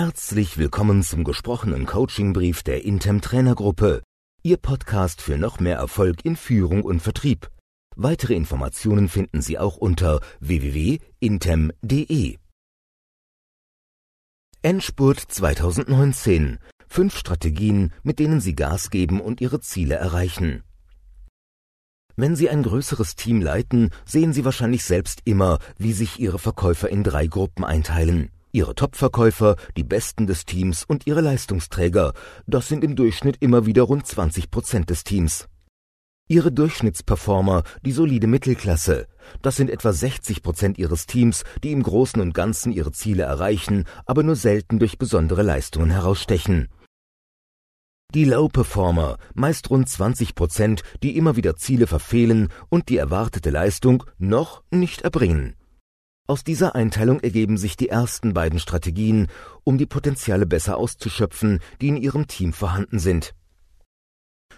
Herzlich willkommen zum gesprochenen Coachingbrief der Intem Trainergruppe, Ihr Podcast für noch mehr Erfolg in Führung und Vertrieb. Weitere Informationen finden Sie auch unter www.intem.de. Endspurt 2019. Fünf Strategien, mit denen Sie Gas geben und Ihre Ziele erreichen. Wenn Sie ein größeres Team leiten, sehen Sie wahrscheinlich selbst immer, wie sich Ihre Verkäufer in drei Gruppen einteilen. Ihre Top-Verkäufer, die Besten des Teams und ihre Leistungsträger, das sind im Durchschnitt immer wieder rund 20 Prozent des Teams. Ihre Durchschnittsperformer, die solide Mittelklasse, das sind etwa 60 Prozent ihres Teams, die im Großen und Ganzen ihre Ziele erreichen, aber nur selten durch besondere Leistungen herausstechen. Die Low-Performer, meist rund 20 Prozent, die immer wieder Ziele verfehlen und die erwartete Leistung noch nicht erbringen. Aus dieser Einteilung ergeben sich die ersten beiden Strategien, um die Potenziale besser auszuschöpfen, die in Ihrem Team vorhanden sind.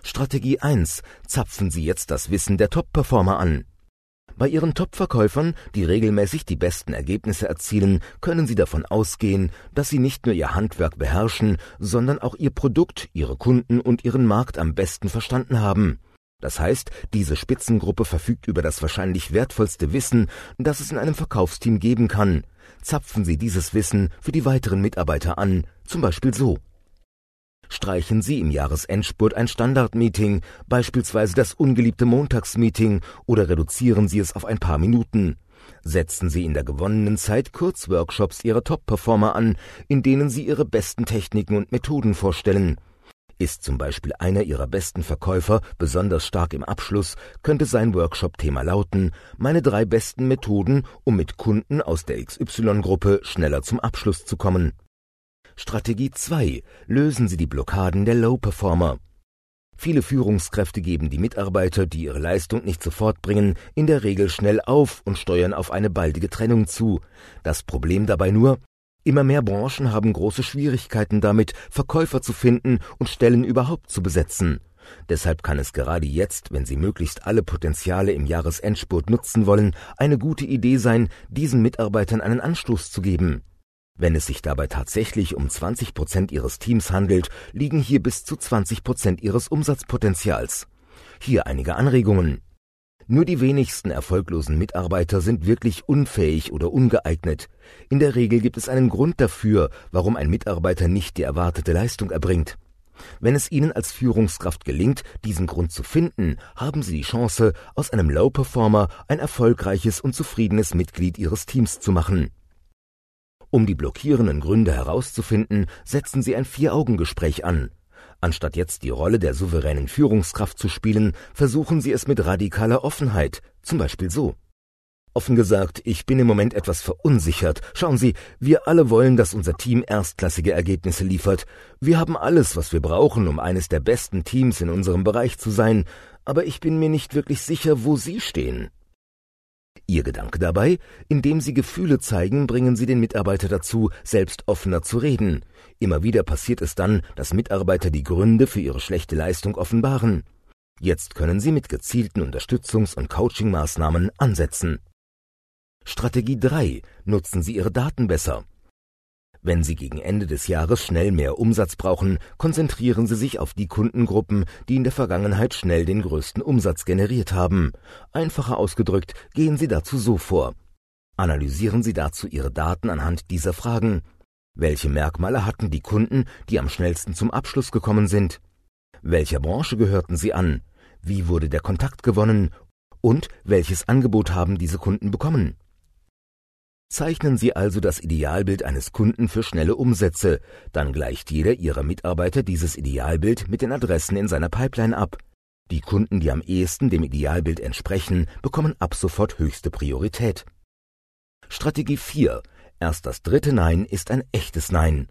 Strategie 1. Zapfen Sie jetzt das Wissen der Top-Performer an. Bei Ihren Top-Verkäufern, die regelmäßig die besten Ergebnisse erzielen, können Sie davon ausgehen, dass Sie nicht nur Ihr Handwerk beherrschen, sondern auch Ihr Produkt, Ihre Kunden und Ihren Markt am besten verstanden haben. Das heißt, diese Spitzengruppe verfügt über das wahrscheinlich wertvollste Wissen, das es in einem Verkaufsteam geben kann. Zapfen Sie dieses Wissen für die weiteren Mitarbeiter an, zum Beispiel so. Streichen Sie im Jahresendspurt ein Standardmeeting, beispielsweise das ungeliebte Montagsmeeting, oder reduzieren Sie es auf ein paar Minuten. Setzen Sie in der gewonnenen Zeit Kurzworkshops Ihrer Top-Performer an, in denen Sie Ihre besten Techniken und Methoden vorstellen. Ist zum Beispiel einer Ihrer besten Verkäufer besonders stark im Abschluss, könnte sein Workshop-Thema lauten Meine drei besten Methoden, um mit Kunden aus der XY-Gruppe schneller zum Abschluss zu kommen. Strategie 2. Lösen Sie die Blockaden der Low-Performer. Viele Führungskräfte geben die Mitarbeiter, die ihre Leistung nicht sofort bringen, in der Regel schnell auf und steuern auf eine baldige Trennung zu. Das Problem dabei nur, Immer mehr Branchen haben große Schwierigkeiten damit, Verkäufer zu finden und Stellen überhaupt zu besetzen. Deshalb kann es gerade jetzt, wenn Sie möglichst alle Potenziale im Jahresendspurt nutzen wollen, eine gute Idee sein, diesen Mitarbeitern einen Anstoß zu geben. Wenn es sich dabei tatsächlich um 20 Prozent Ihres Teams handelt, liegen hier bis zu 20 Prozent Ihres Umsatzpotenzials. Hier einige Anregungen. Nur die wenigsten erfolglosen Mitarbeiter sind wirklich unfähig oder ungeeignet. In der Regel gibt es einen Grund dafür, warum ein Mitarbeiter nicht die erwartete Leistung erbringt. Wenn es Ihnen als Führungskraft gelingt, diesen Grund zu finden, haben Sie die Chance, aus einem Low-Performer ein erfolgreiches und zufriedenes Mitglied Ihres Teams zu machen. Um die blockierenden Gründe herauszufinden, setzen Sie ein Vier-Augen-Gespräch an. Anstatt jetzt die Rolle der souveränen Führungskraft zu spielen, versuchen sie es mit radikaler Offenheit, zum Beispiel so. Offen gesagt, ich bin im Moment etwas verunsichert. Schauen Sie, wir alle wollen, dass unser Team erstklassige Ergebnisse liefert. Wir haben alles, was wir brauchen, um eines der besten Teams in unserem Bereich zu sein, aber ich bin mir nicht wirklich sicher, wo Sie stehen. Ihr Gedanke dabei, indem Sie Gefühle zeigen, bringen Sie den Mitarbeiter dazu, selbst offener zu reden. Immer wieder passiert es dann, dass Mitarbeiter die Gründe für ihre schlechte Leistung offenbaren. Jetzt können Sie mit gezielten Unterstützungs- und Coachingmaßnahmen ansetzen. Strategie 3. Nutzen Sie Ihre Daten besser. Wenn Sie gegen Ende des Jahres schnell mehr Umsatz brauchen, konzentrieren Sie sich auf die Kundengruppen, die in der Vergangenheit schnell den größten Umsatz generiert haben. Einfacher ausgedrückt, gehen Sie dazu so vor. Analysieren Sie dazu Ihre Daten anhand dieser Fragen. Welche Merkmale hatten die Kunden, die am schnellsten zum Abschluss gekommen sind? Welcher Branche gehörten sie an? Wie wurde der Kontakt gewonnen? Und welches Angebot haben diese Kunden bekommen? Zeichnen Sie also das Idealbild eines Kunden für schnelle Umsätze, dann gleicht jeder Ihrer Mitarbeiter dieses Idealbild mit den Adressen in seiner Pipeline ab. Die Kunden, die am ehesten dem Idealbild entsprechen, bekommen ab sofort höchste Priorität. Strategie 4. Erst das dritte Nein ist ein echtes Nein.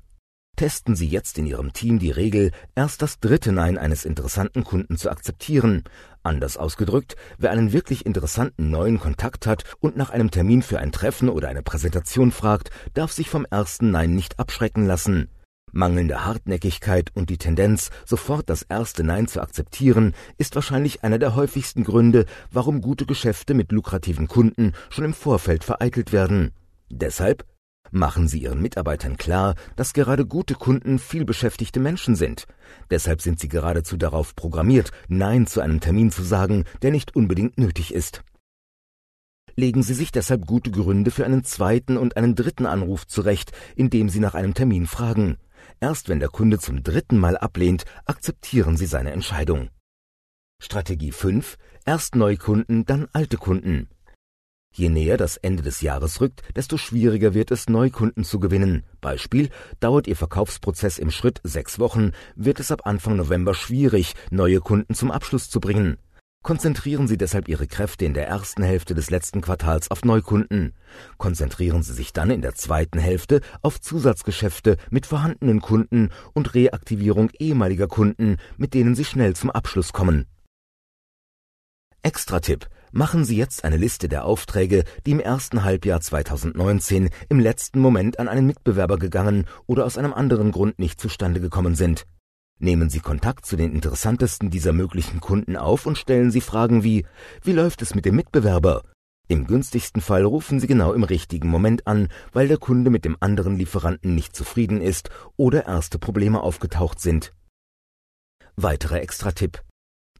Testen Sie jetzt in Ihrem Team die Regel, erst das dritte Nein eines interessanten Kunden zu akzeptieren. Anders ausgedrückt, wer einen wirklich interessanten neuen Kontakt hat und nach einem Termin für ein Treffen oder eine Präsentation fragt, darf sich vom ersten Nein nicht abschrecken lassen. Mangelnde Hartnäckigkeit und die Tendenz, sofort das erste Nein zu akzeptieren, ist wahrscheinlich einer der häufigsten Gründe, warum gute Geschäfte mit lukrativen Kunden schon im Vorfeld vereitelt werden. Deshalb Machen Sie Ihren Mitarbeitern klar, dass gerade gute Kunden vielbeschäftigte Menschen sind. Deshalb sind sie geradezu darauf programmiert, Nein zu einem Termin zu sagen, der nicht unbedingt nötig ist. Legen Sie sich deshalb gute Gründe für einen zweiten und einen dritten Anruf zurecht, indem Sie nach einem Termin fragen. Erst wenn der Kunde zum dritten Mal ablehnt, akzeptieren Sie seine Entscheidung. Strategie 5. Erst Neukunden, dann alte Kunden. Je näher das Ende des Jahres rückt, desto schwieriger wird es, Neukunden zu gewinnen. Beispiel, dauert Ihr Verkaufsprozess im Schritt sechs Wochen, wird es ab Anfang November schwierig, neue Kunden zum Abschluss zu bringen. Konzentrieren Sie deshalb Ihre Kräfte in der ersten Hälfte des letzten Quartals auf Neukunden. Konzentrieren Sie sich dann in der zweiten Hälfte auf Zusatzgeschäfte mit vorhandenen Kunden und Reaktivierung ehemaliger Kunden, mit denen Sie schnell zum Abschluss kommen. Extra-Tipp Machen Sie jetzt eine Liste der Aufträge, die im ersten Halbjahr 2019 im letzten Moment an einen Mitbewerber gegangen oder aus einem anderen Grund nicht zustande gekommen sind. Nehmen Sie Kontakt zu den interessantesten dieser möglichen Kunden auf und stellen Sie Fragen wie Wie läuft es mit dem Mitbewerber? Im günstigsten Fall rufen Sie genau im richtigen Moment an, weil der Kunde mit dem anderen Lieferanten nicht zufrieden ist oder erste Probleme aufgetaucht sind. Weiterer Extra-Tipp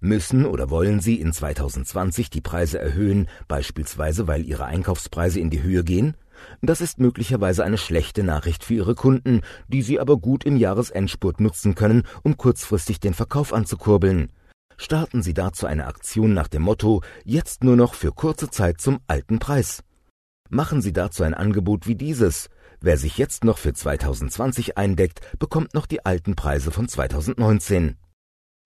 Müssen oder wollen Sie in 2020 die Preise erhöhen, beispielsweise weil Ihre Einkaufspreise in die Höhe gehen? Das ist möglicherweise eine schlechte Nachricht für Ihre Kunden, die Sie aber gut im Jahresendspurt nutzen können, um kurzfristig den Verkauf anzukurbeln. Starten Sie dazu eine Aktion nach dem Motto Jetzt nur noch für kurze Zeit zum alten Preis. Machen Sie dazu ein Angebot wie dieses. Wer sich jetzt noch für 2020 eindeckt, bekommt noch die alten Preise von 2019.